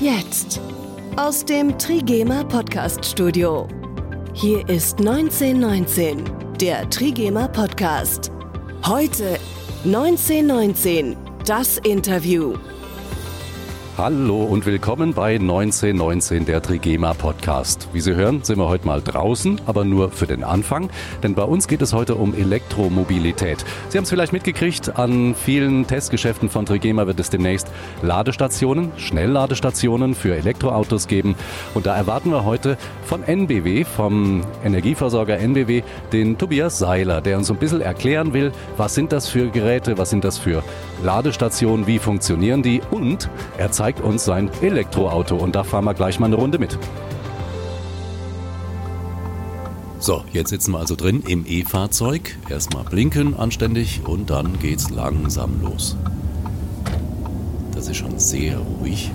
Jetzt. Aus dem Trigema Podcast Studio. Hier ist 1919, der Trigema Podcast. Heute 1919, das Interview. Hallo und willkommen bei 1919 der Trigema Podcast. Wie Sie hören, sind wir heute mal draußen, aber nur für den Anfang, denn bei uns geht es heute um Elektromobilität. Sie haben es vielleicht mitgekriegt, an vielen Testgeschäften von Trigema wird es demnächst Ladestationen, Schnellladestationen für Elektroautos geben und da erwarten wir heute von NBW, vom Energieversorger NBW, den Tobias Seiler, der uns ein bisschen erklären will, was sind das für Geräte, was sind das für Ladestationen, wie funktionieren die und er zeigt zeigt uns sein Elektroauto und da fahren wir gleich mal eine Runde mit. So, jetzt sitzen wir also drin im E-Fahrzeug. Erstmal blinken anständig und dann geht's langsam los. Das ist schon sehr ruhig.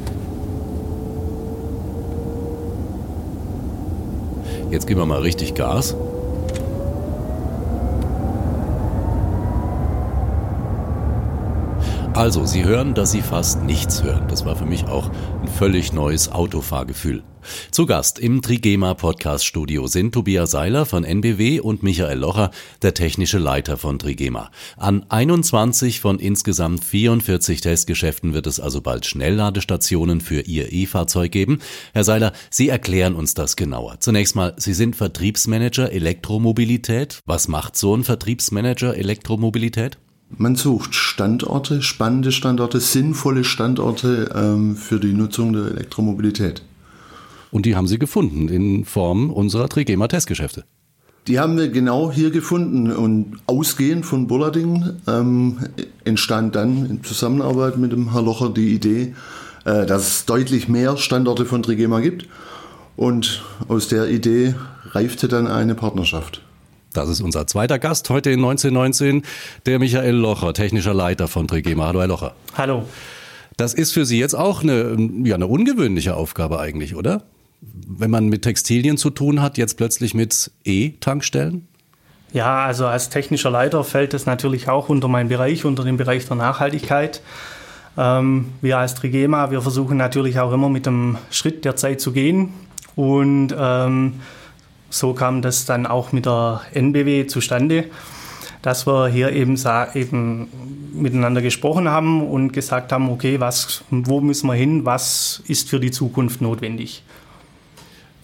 Jetzt geben wir mal richtig Gas. Also, Sie hören, dass Sie fast nichts hören. Das war für mich auch ein völlig neues Autofahrgefühl. Zu Gast im Trigema Podcast Studio sind Tobias Seiler von NBW und Michael Locher, der technische Leiter von Trigema. An 21 von insgesamt 44 Testgeschäften wird es also bald Schnellladestationen für Ihr E-Fahrzeug geben. Herr Seiler, Sie erklären uns das genauer. Zunächst mal, Sie sind Vertriebsmanager Elektromobilität. Was macht so ein Vertriebsmanager Elektromobilität? Man sucht Standorte, spannende Standorte, sinnvolle Standorte ähm, für die Nutzung der Elektromobilität. Und die haben Sie gefunden in Form unserer Trigema Testgeschäfte. Die haben wir genau hier gefunden und ausgehend von Bullarding ähm, entstand dann in Zusammenarbeit mit dem Herr Locher die Idee, äh, dass es deutlich mehr Standorte von Trigema gibt und aus der Idee reifte dann eine Partnerschaft. Das ist unser zweiter Gast heute in 1919, der Michael Locher, technischer Leiter von Trigema. Hallo, Herr Locher. Hallo. Das ist für Sie jetzt auch eine, ja, eine ungewöhnliche Aufgabe eigentlich, oder? Wenn man mit Textilien zu tun hat, jetzt plötzlich mit E-Tankstellen? Ja, also als technischer Leiter fällt es natürlich auch unter meinen Bereich, unter den Bereich der Nachhaltigkeit. Ähm, wir als Trigema, wir versuchen natürlich auch immer mit dem Schritt der Zeit zu gehen und ähm, so kam das dann auch mit der NBW zustande, dass wir hier eben, eben miteinander gesprochen haben und gesagt haben, okay, was, wo müssen wir hin, was ist für die Zukunft notwendig.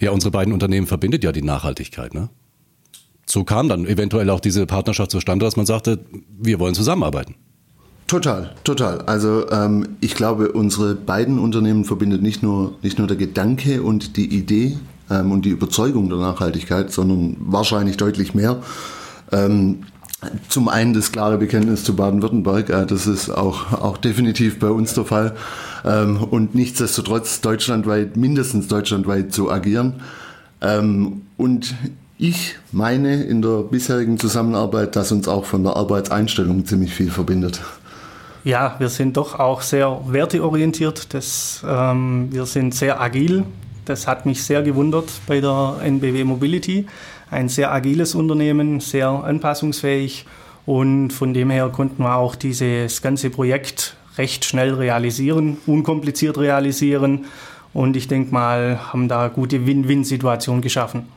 Ja, unsere beiden Unternehmen verbindet ja die Nachhaltigkeit, ne? So kam dann eventuell auch diese Partnerschaft zustande, dass man sagte, wir wollen zusammenarbeiten. Total, total. Also ähm, ich glaube, unsere beiden Unternehmen verbindet nicht nur, nicht nur der Gedanke und die Idee ähm, und die Überzeugung der Nachhaltigkeit, sondern wahrscheinlich deutlich mehr. Ähm, zum einen das klare Bekenntnis zu Baden-Württemberg, äh, das ist auch, auch definitiv bei uns der Fall. Ähm, und nichtsdestotrotz deutschlandweit, mindestens deutschlandweit zu agieren. Ähm, und ich meine in der bisherigen Zusammenarbeit, dass uns auch von der Arbeitseinstellung ziemlich viel verbindet. Ja, wir sind doch auch sehr werteorientiert. Das, ähm, wir sind sehr agil. Das hat mich sehr gewundert bei der NBW Mobility. Ein sehr agiles Unternehmen, sehr anpassungsfähig und von dem her konnten wir auch dieses ganze Projekt recht schnell realisieren, unkompliziert realisieren und ich denke mal, haben da gute Win-Win-Situation geschaffen.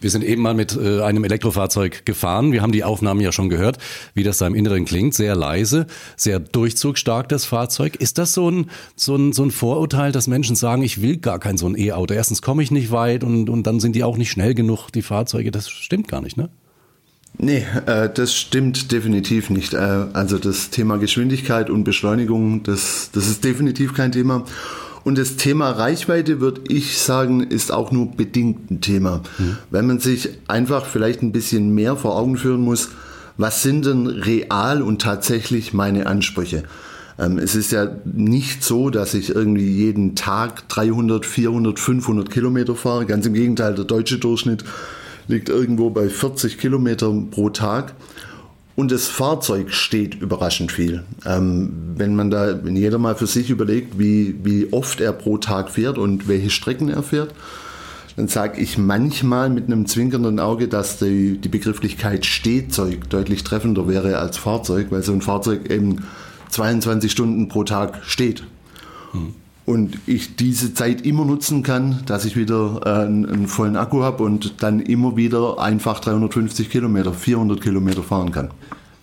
Wir sind eben mal mit äh, einem Elektrofahrzeug gefahren. Wir haben die Aufnahmen ja schon gehört, wie das da im Inneren klingt. Sehr leise, sehr durchzugstark das Fahrzeug. Ist das so ein, so ein, so ein Vorurteil, dass Menschen sagen, ich will gar kein so ein E-Auto? Erstens komme ich nicht weit und, und dann sind die auch nicht schnell genug, die Fahrzeuge. Das stimmt gar nicht, ne? Nee, äh, das stimmt definitiv nicht. Äh, also das Thema Geschwindigkeit und Beschleunigung, das, das ist definitiv kein Thema. Und das Thema Reichweite, würde ich sagen, ist auch nur bedingt ein Thema. Mhm. Wenn man sich einfach vielleicht ein bisschen mehr vor Augen führen muss, was sind denn real und tatsächlich meine Ansprüche? Ähm, es ist ja nicht so, dass ich irgendwie jeden Tag 300, 400, 500 Kilometer fahre. Ganz im Gegenteil, der deutsche Durchschnitt liegt irgendwo bei 40 Kilometern pro Tag. Und das Fahrzeug steht überraschend viel. Ähm, wenn man da, wenn jeder mal für sich überlegt, wie, wie oft er pro Tag fährt und welche Strecken er fährt, dann sage ich manchmal mit einem zwinkernden Auge, dass die, die Begrifflichkeit Stehzeug deutlich treffender wäre als Fahrzeug, weil so ein Fahrzeug eben 22 Stunden pro Tag steht. Hm. Und ich diese Zeit immer nutzen kann, dass ich wieder äh, einen, einen vollen Akku habe und dann immer wieder einfach 350 Kilometer, 400 Kilometer fahren kann.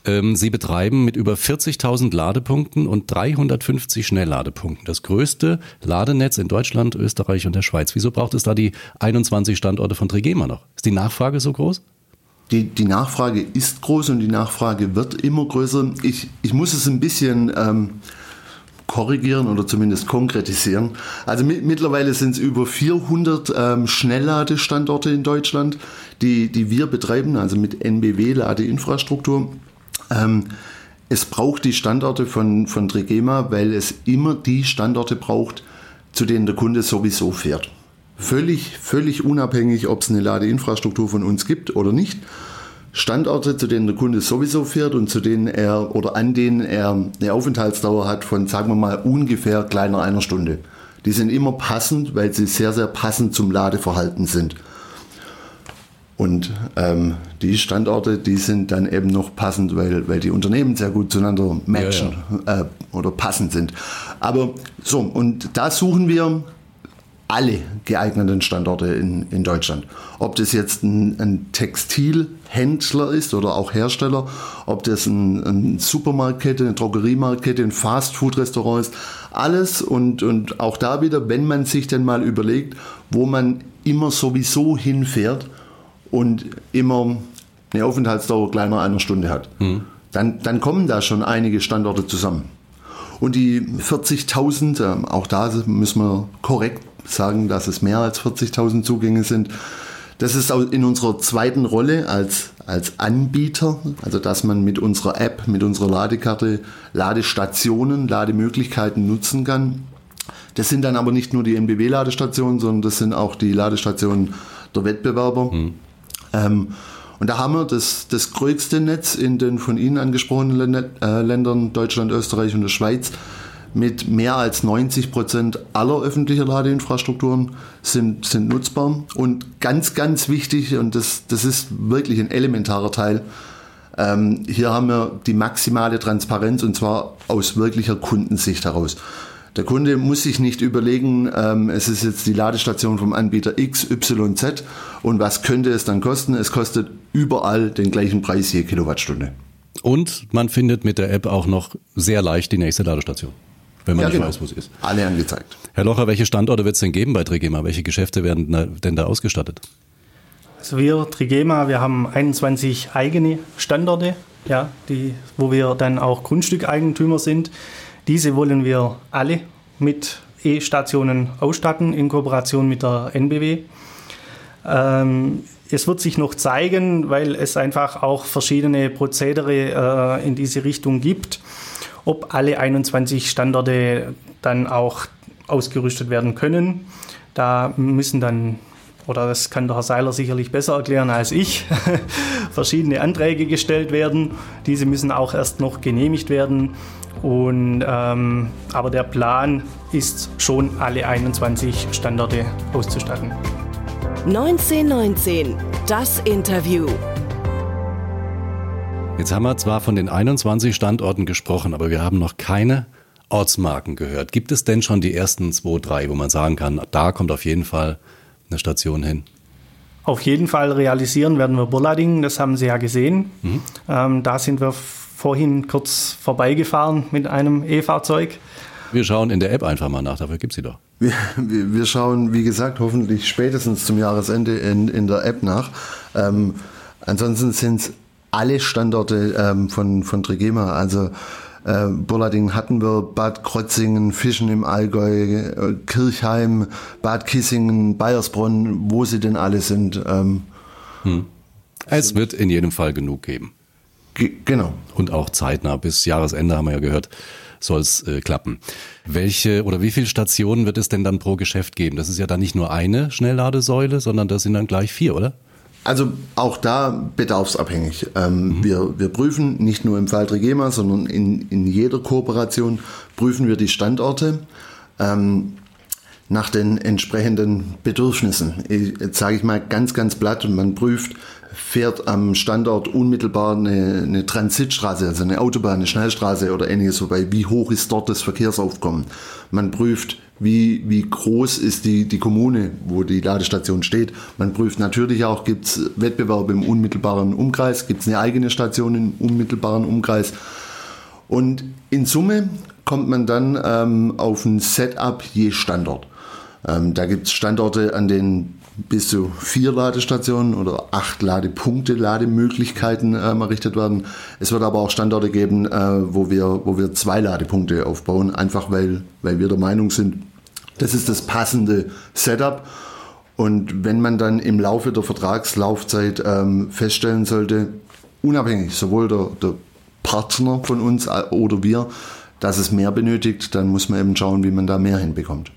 Ähm, Sie betreiben mit über 40.000 Ladepunkten und 350 Schnellladepunkten das größte Ladenetz in Deutschland, Österreich und der Schweiz. Wieso braucht es da die 21 Standorte von Trigema noch? Ist die Nachfrage so groß? Die, die Nachfrage ist groß und die Nachfrage wird immer größer. Ich, ich muss es ein bisschen ähm, korrigieren oder zumindest konkretisieren. Also mit, mittlerweile sind es über 400 ähm, Schnellladestandorte in Deutschland, die, die wir betreiben, also mit NBW-Ladeinfrastruktur. Ähm, es braucht die Standorte von, von Trigema, weil es immer die Standorte braucht, zu denen der Kunde sowieso fährt. Völlig, völlig unabhängig, ob es eine Ladeinfrastruktur von uns gibt oder nicht. Standorte, zu denen der Kunde sowieso fährt und zu denen er oder an denen er eine Aufenthaltsdauer hat von, sagen wir mal, ungefähr kleiner einer Stunde. Die sind immer passend, weil sie sehr, sehr passend zum Ladeverhalten sind. Und ähm, die Standorte, die sind dann eben noch passend, weil, weil die Unternehmen sehr gut zueinander matchen ja, ja. Äh, oder passend sind. Aber so, und da suchen wir alle geeigneten Standorte in, in Deutschland. Ob das jetzt ein, ein Textilhändler ist oder auch Hersteller, ob das ein, ein Supermarktkette, eine Drogeriemarktkette, ein Fastfood-Restaurant ist, alles und, und auch da wieder, wenn man sich dann mal überlegt, wo man immer sowieso hinfährt und immer eine Aufenthaltsdauer kleiner einer Stunde hat, mhm. dann, dann kommen da schon einige Standorte zusammen. Und die 40.000, ähm, auch da müssen wir korrekt sagen, dass es mehr als 40.000 Zugänge sind. Das ist in unserer zweiten Rolle als, als Anbieter, also dass man mit unserer App, mit unserer Ladekarte Ladestationen, Lademöglichkeiten nutzen kann. Das sind dann aber nicht nur die NBW-Ladestationen, sondern das sind auch die Ladestationen der Wettbewerber. Mhm. Ähm, und da haben wir das, das größte Netz in den von Ihnen angesprochenen äh, Ländern, Deutschland, Österreich und der Schweiz mit mehr als 90 Prozent aller öffentlichen Ladeinfrastrukturen sind, sind nutzbar. Und ganz, ganz wichtig, und das, das ist wirklich ein elementarer Teil, ähm, hier haben wir die maximale Transparenz und zwar aus wirklicher Kundensicht heraus. Der Kunde muss sich nicht überlegen, ähm, es ist jetzt die Ladestation vom Anbieter X, Y, Z und was könnte es dann kosten? Es kostet überall den gleichen Preis je Kilowattstunde. Und man findet mit der App auch noch sehr leicht die nächste Ladestation wenn man ja, nicht genau. weiß, wo es ist. Alle angezeigt. Herr Locher, welche Standorte wird es denn geben bei Trigema? Welche Geschäfte werden denn da ausgestattet? Also wir, Trigema, wir haben 21 eigene Standorte, ja, die, wo wir dann auch Grundstückeigentümer sind. Diese wollen wir alle mit E-Stationen ausstatten in Kooperation mit der NBW. Ähm, es wird sich noch zeigen, weil es einfach auch verschiedene Prozedere äh, in diese Richtung gibt ob alle 21 Standorte dann auch ausgerüstet werden können. Da müssen dann, oder das kann der Herr Seiler sicherlich besser erklären als ich, verschiedene Anträge gestellt werden. Diese müssen auch erst noch genehmigt werden. Und, ähm, aber der Plan ist schon, alle 21 Standorte auszustatten. 1919, das Interview. Jetzt haben wir zwar von den 21 Standorten gesprochen, aber wir haben noch keine Ortsmarken gehört. Gibt es denn schon die ersten zwei, drei, wo man sagen kann, da kommt auf jeden Fall eine Station hin? Auf jeden Fall realisieren werden wir Burlading, das haben Sie ja gesehen. Mhm. Ähm, da sind wir vorhin kurz vorbeigefahren mit einem E-Fahrzeug. Wir schauen in der App einfach mal nach, dafür gibt es sie doch. Wir, wir, schauen, wie gesagt, hoffentlich spätestens zum Jahresende in, in der App nach. Ähm, ansonsten sind es alle Standorte ähm, von, von Trigema. Also äh, Burlading hatten wir, Bad Krotzingen, Fischen im Allgäu, äh, Kirchheim, Bad Kissingen, Bayersbronn, wo sie denn alle sind. Ähm, hm. Es wird in jedem Fall genug geben. Ge genau. Und auch zeitnah, bis Jahresende haben wir ja gehört, soll es äh, klappen. Welche oder wie viele Stationen wird es denn dann pro Geschäft geben? Das ist ja dann nicht nur eine Schnellladesäule, sondern das sind dann gleich vier, oder? Also auch da bedarfsabhängig. Ähm, mhm. wir, wir prüfen nicht nur im Fall Trigema, sondern in, in jeder Kooperation prüfen wir die Standorte ähm, nach den entsprechenden Bedürfnissen. Jetzt sage ich mal ganz, ganz platt und man prüft, fährt am Standort unmittelbar eine, eine Transitstraße, also eine Autobahn, eine Schnellstraße oder ähnliches vorbei. Wie hoch ist dort das Verkehrsaufkommen? Man prüft, wie, wie groß ist die, die Kommune, wo die Ladestation steht. Man prüft natürlich auch, gibt es Wettbewerb im unmittelbaren Umkreis, gibt es eine eigene Station im unmittelbaren Umkreis. Und in Summe kommt man dann ähm, auf ein Setup je Standort. Ähm, da gibt es Standorte, an denen bis zu vier Ladestationen oder acht Ladepunkte, Lademöglichkeiten ähm, errichtet werden. Es wird aber auch Standorte geben, äh, wo, wir, wo wir zwei Ladepunkte aufbauen, einfach weil, weil wir der Meinung sind, das ist das passende Setup. Und wenn man dann im Laufe der Vertragslaufzeit ähm, feststellen sollte, unabhängig, sowohl der, der Partner von uns äh, oder wir, dass es mehr benötigt, dann muss man eben schauen, wie man da mehr hinbekommt.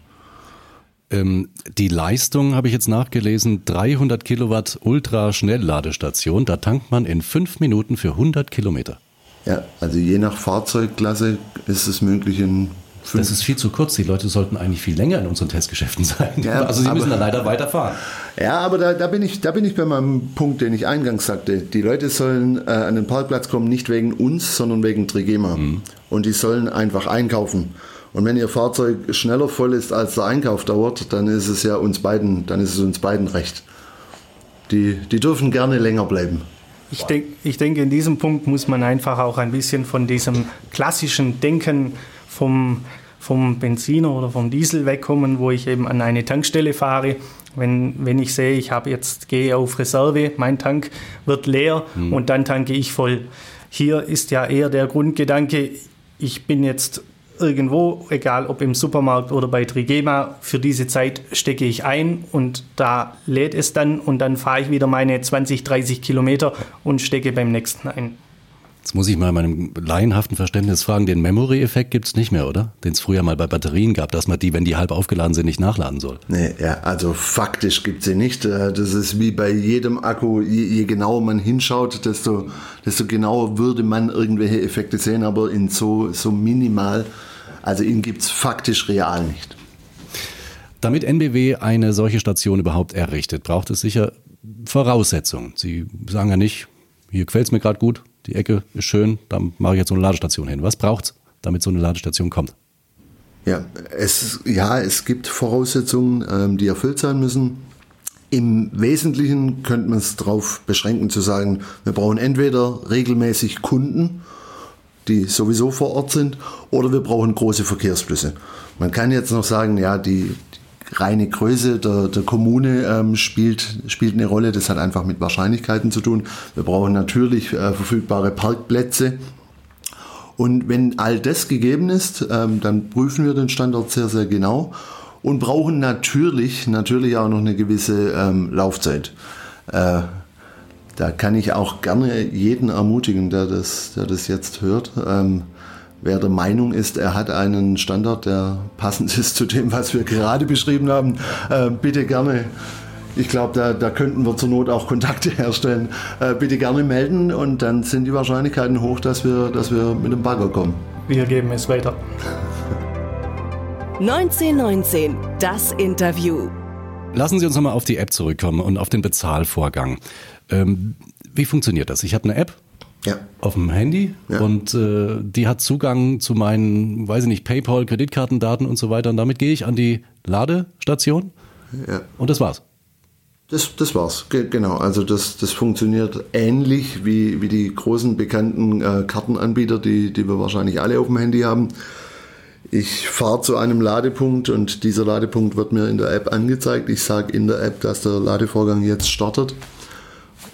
Ähm, die Leistung habe ich jetzt nachgelesen, 300 Kilowatt Ultraschnellladestation, da tankt man in fünf Minuten für 100 Kilometer. Ja, also je nach Fahrzeugklasse ist es möglich in. Das ist viel zu kurz. Die Leute sollten eigentlich viel länger in unseren Testgeschäften sein. Ja, also sie aber, müssen da leider weiterfahren. Ja, aber da, da, bin ich, da bin ich bei meinem Punkt, den ich eingangs sagte. Die Leute sollen äh, an den Parkplatz kommen, nicht wegen uns, sondern wegen Trigema. Mhm. Und die sollen einfach einkaufen. Und wenn Ihr Fahrzeug schneller voll ist, als der Einkauf dauert, dann ist es ja uns beiden, dann ist es uns beiden recht. Die, die dürfen gerne länger bleiben. Ich, denk, ich denke, in diesem Punkt muss man einfach auch ein bisschen von diesem klassischen Denken vom, vom Benziner oder vom Diesel wegkommen, wo ich eben an eine Tankstelle fahre. Wenn, wenn ich sehe, ich habe jetzt gehe auf Reserve, mein Tank wird leer hm. und dann tanke ich voll. Hier ist ja eher der Grundgedanke, ich bin jetzt irgendwo, egal ob im Supermarkt oder bei Trigema, für diese Zeit stecke ich ein und da lädt es dann und dann fahre ich wieder meine 20, 30 Kilometer und stecke beim nächsten ein. Jetzt muss ich mal meinem laienhaften Verständnis fragen, den Memory-Effekt gibt es nicht mehr, oder? Den es früher mal bei Batterien gab, dass man die, wenn die halb aufgeladen sind, nicht nachladen soll. Nee, ja, also faktisch gibt es sie nicht. Äh, das ist wie bei jedem Akku, je, je, genauer man hinschaut, desto, desto genauer würde man irgendwelche Effekte sehen, aber in so, so minimal, also ihn gibt es faktisch real nicht. Damit NBW eine solche Station überhaupt errichtet, braucht es sicher Voraussetzungen. Sie sagen ja nicht, hier gefällt es mir gerade gut, die Ecke ist schön, da mache ich jetzt so eine Ladestation hin. Was braucht es, damit so eine Ladestation kommt? Ja, es, ja, es gibt Voraussetzungen, ähm, die erfüllt sein müssen. Im Wesentlichen könnte man es darauf beschränken zu sagen, wir brauchen entweder regelmäßig Kunden, die sowieso vor Ort sind, oder wir brauchen große Verkehrsflüsse. Man kann jetzt noch sagen, ja, die, reine Größe der, der Kommune ähm, spielt, spielt eine Rolle. Das hat einfach mit Wahrscheinlichkeiten zu tun. Wir brauchen natürlich äh, verfügbare Parkplätze. Und wenn all das gegeben ist, ähm, dann prüfen wir den Standort sehr, sehr genau und brauchen natürlich, natürlich auch noch eine gewisse ähm, Laufzeit. Äh, da kann ich auch gerne jeden ermutigen, der das, der das jetzt hört. Ähm, wer der Meinung ist, er hat einen Standard, der passend ist zu dem, was wir gerade beschrieben haben, äh, bitte gerne. Ich glaube, da, da könnten wir zur Not auch Kontakte herstellen. Äh, bitte gerne melden und dann sind die Wahrscheinlichkeiten hoch, dass wir, dass wir mit dem Bagger kommen. Wir geben es weiter. 1919, das Interview. Lassen Sie uns nochmal auf die App zurückkommen und auf den Bezahlvorgang. Ähm, wie funktioniert das? Ich habe eine App, ja. auf dem Handy ja. und äh, die hat Zugang zu meinen, weiß ich nicht, PayPal, Kreditkartendaten und so weiter und damit gehe ich an die Ladestation ja. und das war's. Das, das war's, Ge genau. Also das, das funktioniert ähnlich wie, wie die großen bekannten äh, Kartenanbieter, die, die wir wahrscheinlich alle auf dem Handy haben. Ich fahre zu einem Ladepunkt und dieser Ladepunkt wird mir in der App angezeigt. Ich sage in der App, dass der Ladevorgang jetzt startet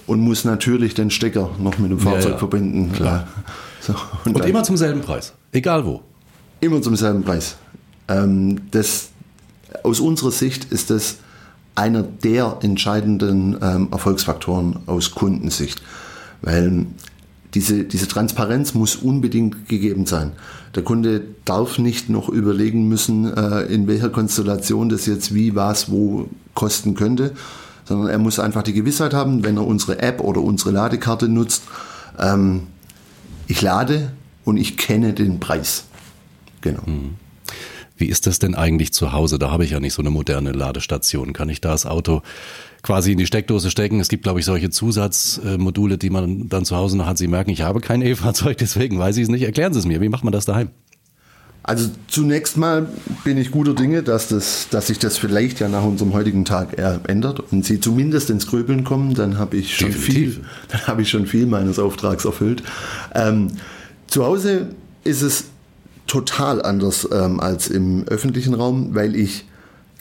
und muss natürlich den Stecker noch mit dem Fahrzeug ja, ja. verbinden. Klar. So, und, und immer zum selben Preis, egal wo. Immer zum selben Preis. Ähm, das, aus unserer Sicht ist das einer der entscheidenden ähm, Erfolgsfaktoren aus Kundensicht, weil diese, diese Transparenz muss unbedingt gegeben sein. Der Kunde darf nicht noch überlegen müssen, äh, in welcher Konstellation das jetzt wie, was, wo kosten könnte, sondern er muss einfach die Gewissheit haben, wenn er unsere App oder unsere Ladekarte nutzt, ähm, ich lade und ich kenne den Preis. Genau. Mhm. Wie ist das denn eigentlich zu Hause? Da habe ich ja nicht so eine moderne Ladestation. Kann ich da das Auto quasi in die Steckdose stecken? Es gibt, glaube ich, solche Zusatzmodule, die man dann zu Hause noch hat. Sie merken, ich habe kein E-Fahrzeug, deswegen weiß ich es nicht. Erklären Sie es mir. Wie macht man das daheim? Also zunächst mal bin ich guter Dinge, dass, das, dass sich das vielleicht ja nach unserem heutigen Tag ändert und Sie zumindest ins Grübeln kommen, dann habe ich schon Definitiv. viel, dann habe ich schon viel meines Auftrags erfüllt. Ähm, zu Hause ist es total anders ähm, als im öffentlichen Raum, weil ich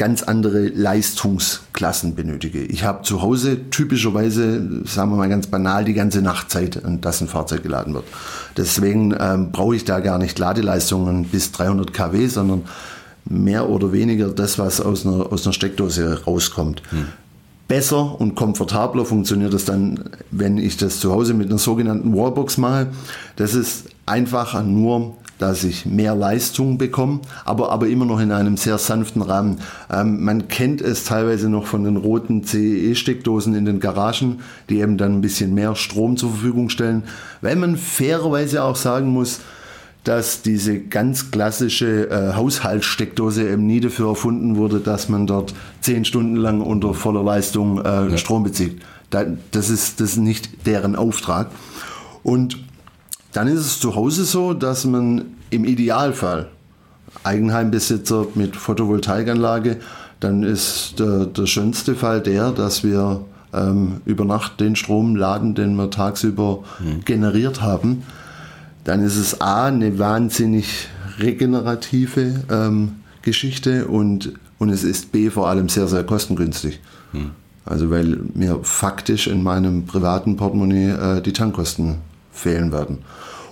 ganz andere Leistungsklassen benötige. Ich habe zu Hause typischerweise, sagen wir mal ganz banal, die ganze Nachtzeit, an das ein Fahrzeug geladen wird. Deswegen ähm, brauche ich da gar nicht Ladeleistungen bis 300 kW, sondern mehr oder weniger das, was aus einer, aus einer Steckdose rauskommt. Hm. Besser und komfortabler funktioniert es dann, wenn ich das zu Hause mit einer sogenannten Wallbox mache. Das ist einfach nur dass ich mehr Leistung bekomme, aber, aber immer noch in einem sehr sanften Rahmen. Ähm, man kennt es teilweise noch von den roten CEE-Steckdosen in den Garagen, die eben dann ein bisschen mehr Strom zur Verfügung stellen, weil man fairerweise auch sagen muss, dass diese ganz klassische äh, Haushaltssteckdose eben nie dafür erfunden wurde, dass man dort zehn Stunden lang unter voller Leistung äh, ja. Strom bezieht. Da, das, ist, das ist nicht deren Auftrag. Und dann ist es zu Hause so, dass man im Idealfall Eigenheimbesitzer mit Photovoltaikanlage, dann ist der, der schönste Fall der, dass wir ähm, über Nacht den Strom laden, den wir tagsüber mhm. generiert haben. Dann ist es A, eine wahnsinnig regenerative ähm, Geschichte und, und es ist B, vor allem sehr, sehr kostengünstig. Mhm. Also weil mir faktisch in meinem privaten Portemonnaie äh, die Tankkosten fehlen werden.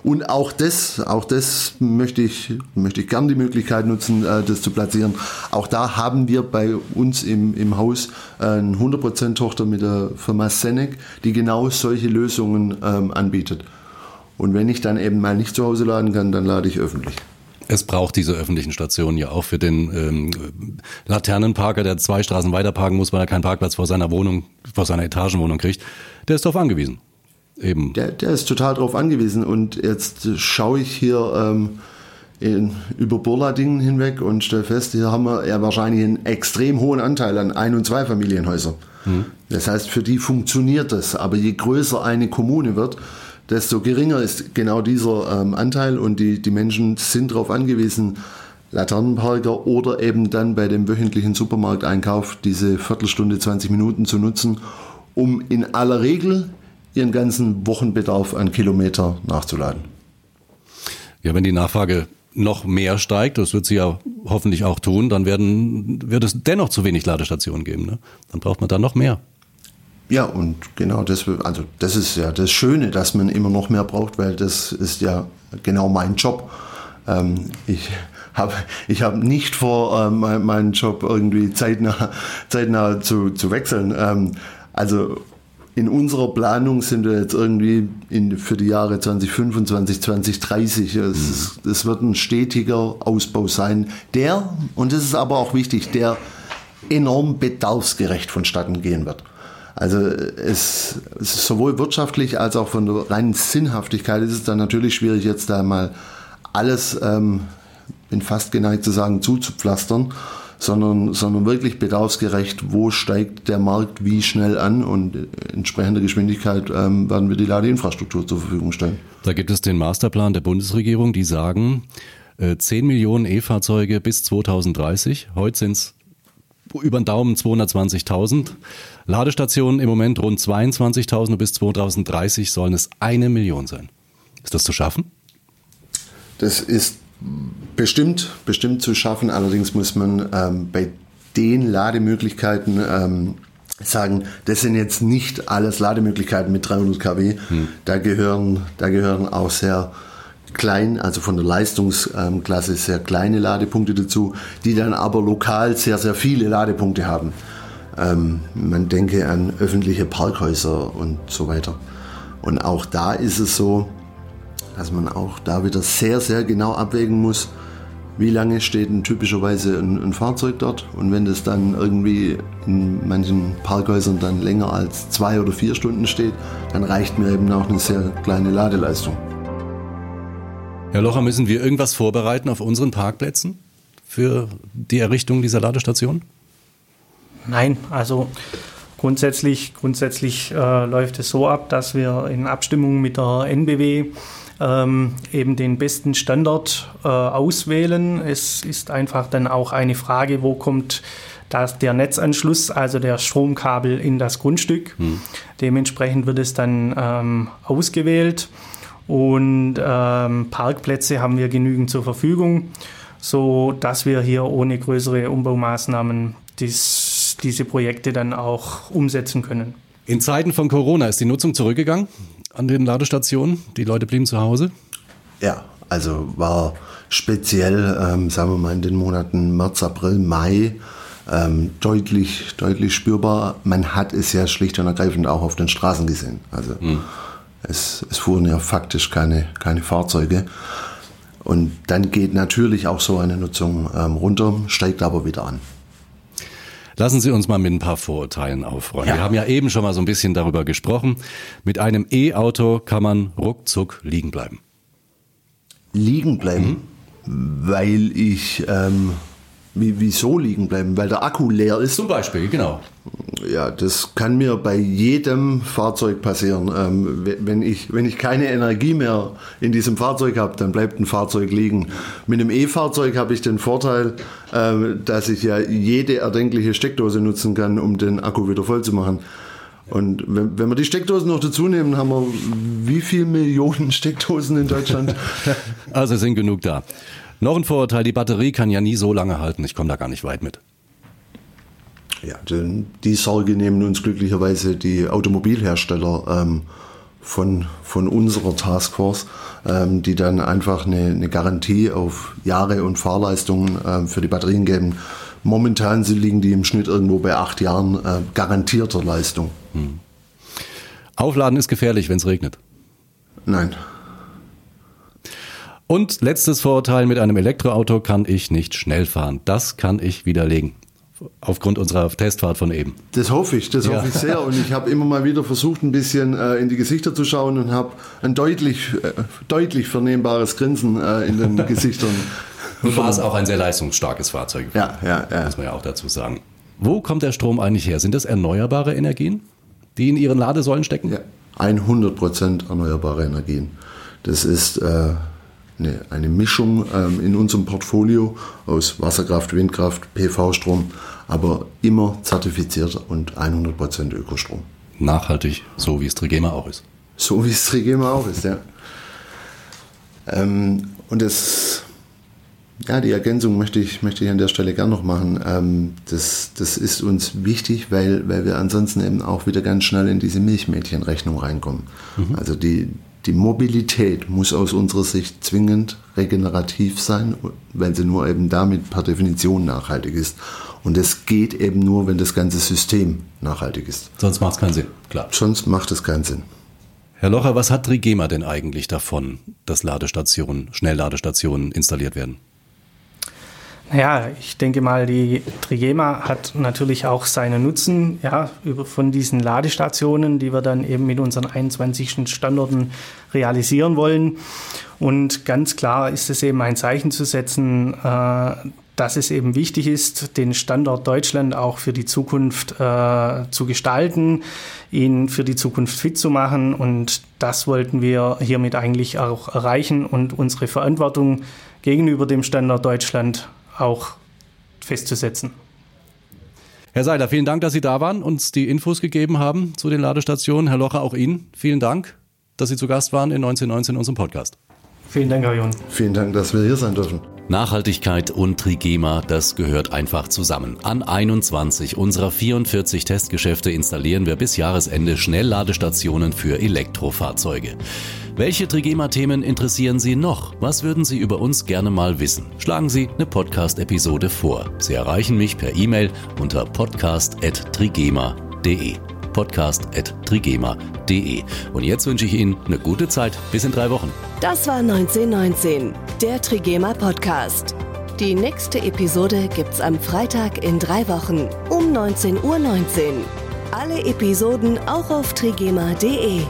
Und auch das, auch das möchte ich, möchte ich gern die Möglichkeit nutzen, äh, das zu platzieren. Auch da haben wir bei uns im, im Haus eine 100% Tochter mit der Firma Senec, die genau solche Lösungen ähm, anbietet. Und wenn ich dann eben mal nicht zu Hause laden kann, dann lade ich öffentlich. Es braucht diese öffentlichen Stationen ja auch für den ähm, Laternenparker, der zwei Straßen weiter parken muss, weil er keinen Parkplatz vor seiner Wohnung, vor seiner Etagenwohnung kriegt. Der ist darauf angewiesen. Eben. Der, der ist total darauf angewiesen. Und jetzt schaue ich hier ähm, in, über Burladingen hinweg und stelle fest, hier haben wir ja wahrscheinlich einen extrem hohen Anteil an Ein- und Zweifamilienhäusern. Mhm. Das heißt, für die funktioniert das. Aber je größer eine Kommune wird, desto geringer ist genau dieser ähm, Anteil und die, die Menschen sind darauf angewiesen, Laternenparker oder eben dann bei dem wöchentlichen Supermarkteinkauf diese Viertelstunde, 20 Minuten zu nutzen, um in aller Regel ihren ganzen Wochenbedarf an Kilometer nachzuladen. Ja, wenn die Nachfrage noch mehr steigt, das wird sie ja hoffentlich auch tun, dann werden, wird es dennoch zu wenig Ladestationen geben. Ne? Dann braucht man da noch mehr. Ja, und genau das, also das ist ja das Schöne, dass man immer noch mehr braucht, weil das ist ja genau mein Job. Ähm, ich habe ich hab nicht vor, äh, meinen Job irgendwie zeitnah, zeitnah zu, zu wechseln. Ähm, also in unserer Planung sind wir jetzt irgendwie in, für die Jahre 2025, 2030. Es, mhm. es wird ein stetiger Ausbau sein, der, und das ist aber auch wichtig, der enorm bedarfsgerecht vonstatten gehen wird. Also es, es ist sowohl wirtschaftlich als auch von der reinen Sinnhaftigkeit ist es dann natürlich schwierig, jetzt da mal alles, ähm, bin fast geneigt zu sagen, zuzupflastern sondern, sondern wirklich bedarfsgerecht, wo steigt der Markt wie schnell an und entsprechender Geschwindigkeit ähm, werden wir die Ladeinfrastruktur zur Verfügung stellen. Da gibt es den Masterplan der Bundesregierung, die sagen, äh, 10 Millionen E-Fahrzeuge bis 2030. Heute sind es über den Daumen 220.000. Ladestationen im Moment rund 22.000 und bis 2030 sollen es eine Million sein. Ist das zu schaffen? Das ist bestimmt, bestimmt zu schaffen. Allerdings muss man ähm, bei den Lademöglichkeiten ähm, sagen, das sind jetzt nicht alles Lademöglichkeiten mit 300 kW. Hm. Da, gehören, da gehören auch sehr klein, also von der Leistungsklasse sehr kleine Ladepunkte dazu, die dann aber lokal sehr, sehr viele Ladepunkte haben. Ähm, man denke an öffentliche Parkhäuser und so weiter. Und auch da ist es so, dass man auch da wieder sehr, sehr genau abwägen muss, wie lange steht ein, typischerweise ein, ein, Fahrzeug dort. Und wenn das dann irgendwie in manchen Parkhäusern dann länger als zwei oder vier Stunden steht, dann reicht mir eben auch eine sehr kleine Ladeleistung. Herr Locher, müssen wir irgendwas vorbereiten auf unseren Parkplätzen für die Errichtung dieser Ladestation? Nein, also grundsätzlich, grundsätzlich äh, läuft es so ab, dass wir in Abstimmung mit der NBW ähm, eben den besten Standard äh, auswählen. Es ist einfach dann auch eine Frage, wo kommt das, der Netzanschluss, also der Stromkabel in das Grundstück. Hm. Dementsprechend wird es dann ähm, ausgewählt und ähm, Parkplätze haben wir genügend zur Verfügung, so dass wir hier ohne größere Umbaumaßnahmen dies, diese Projekte dann auch umsetzen können. In Zeiten von Corona ist die Nutzung zurückgegangen an den Ladestationen. Die Leute blieben zu Hause. Ja, also war speziell, ähm, sagen wir mal, in den Monaten März, April, Mai ähm, deutlich, deutlich spürbar. Man hat es ja schlicht und ergreifend auch auf den Straßen gesehen. Also mhm. es, es fuhren ja faktisch keine, keine Fahrzeuge. Und dann geht natürlich auch so eine Nutzung ähm, runter, steigt aber wieder an. Lassen Sie uns mal mit ein paar Vorurteilen aufräumen. Ja. Wir haben ja eben schon mal so ein bisschen darüber gesprochen. Mit einem E-Auto kann man ruckzuck liegen bleiben. Liegen bleiben, mhm. weil ich ähm, wieso liegen bleiben? Weil der Akku leer ist? Zum Beispiel, genau. Ja, das kann mir bei jedem Fahrzeug passieren. Ähm, wenn, ich, wenn ich keine Energie mehr in diesem Fahrzeug habe, dann bleibt ein Fahrzeug liegen. Mit einem E-Fahrzeug habe ich den Vorteil, äh, dass ich ja jede erdenkliche Steckdose nutzen kann, um den Akku wieder voll zu machen. Und wenn, wenn wir die Steckdosen noch dazu nehmen, haben wir wie viele Millionen Steckdosen in Deutschland? also sind genug da. Noch ein Vorurteil, die Batterie kann ja nie so lange halten. Ich komme da gar nicht weit mit. Ja, die Sorge nehmen uns glücklicherweise die Automobilhersteller ähm, von, von unserer Taskforce, ähm, die dann einfach eine, eine, Garantie auf Jahre und Fahrleistungen ähm, für die Batterien geben. Momentan liegen die im Schnitt irgendwo bei acht Jahren äh, garantierter Leistung. Hm. Aufladen ist gefährlich, wenn es regnet. Nein. Und letztes Vorurteil, mit einem Elektroauto kann ich nicht schnell fahren. Das kann ich widerlegen. Aufgrund unserer Testfahrt von eben. Das hoffe ich, das ja. hoffe ich sehr. Und ich habe immer mal wieder versucht, ein bisschen äh, in die Gesichter zu schauen und habe ein deutlich, äh, deutlich vernehmbares Grinsen äh, in den Gesichtern. War es auch ein sehr leistungsstarkes Fahrzeug. Ja, ja, ja. Muss man ja auch dazu sagen. Wo kommt der Strom eigentlich her? Sind das erneuerbare Energien, die in Ihren Ladesäulen stecken? Ja, 100 Prozent erneuerbare Energien. Das ist äh, eine, eine Mischung ähm, in unserem Portfolio aus Wasserkraft, Windkraft, PV-Strom, aber immer zertifiziert und 100% Ökostrom. Nachhaltig, so wie es Trigema auch ist. So wie es Trigema auch ist, ja. Ähm, und das, ja, die Ergänzung möchte ich, möchte ich an der Stelle gern noch machen. Ähm, das, das ist uns wichtig, weil, weil wir ansonsten eben auch wieder ganz schnell in diese Milchmädchenrechnung reinkommen. Mhm. Also die, die Mobilität muss aus unserer Sicht zwingend regenerativ sein, weil sie nur eben damit per Definition nachhaltig ist. Und es geht eben nur, wenn das ganze System nachhaltig ist. Sonst macht es keinen Sinn, klar. Sonst macht es keinen Sinn. Herr Locher, was hat Trigema denn eigentlich davon, dass Ladestationen, Schnellladestationen installiert werden? Ja, ich denke mal, die Trigema hat natürlich auch seinen Nutzen ja, über, von diesen Ladestationen, die wir dann eben mit unseren 21 Standorten realisieren wollen. Und ganz klar ist es eben ein Zeichen zu setzen, äh, dass es eben wichtig ist, den Standort Deutschland auch für die Zukunft äh, zu gestalten, ihn für die Zukunft fit zu machen. Und das wollten wir hiermit eigentlich auch erreichen und unsere Verantwortung gegenüber dem Standort Deutschland auch festzusetzen. Herr Seiler, vielen Dank, dass Sie da waren, uns die Infos gegeben haben zu den Ladestationen. Herr Locher, auch Ihnen vielen Dank, dass Sie zu Gast waren in 1919 in unserem Podcast. Vielen Dank, Herr Jun. Vielen Dank, dass wir hier sein dürfen. Nachhaltigkeit und Trigema, das gehört einfach zusammen. An 21 unserer 44 Testgeschäfte installieren wir bis Jahresende Schnellladestationen für Elektrofahrzeuge. Welche Trigema-Themen interessieren Sie noch? Was würden Sie über uns gerne mal wissen? Schlagen Sie eine Podcast-Episode vor. Sie erreichen mich per E-Mail unter podcast.trigema.de podcast.trigema.de. Und jetzt wünsche ich Ihnen eine gute Zeit. Bis in drei Wochen. Das war 1919, der Trigema Podcast. Die nächste Episode gibt's am Freitag in drei Wochen um 19.19 Uhr. 19. Alle Episoden auch auf trigema.de.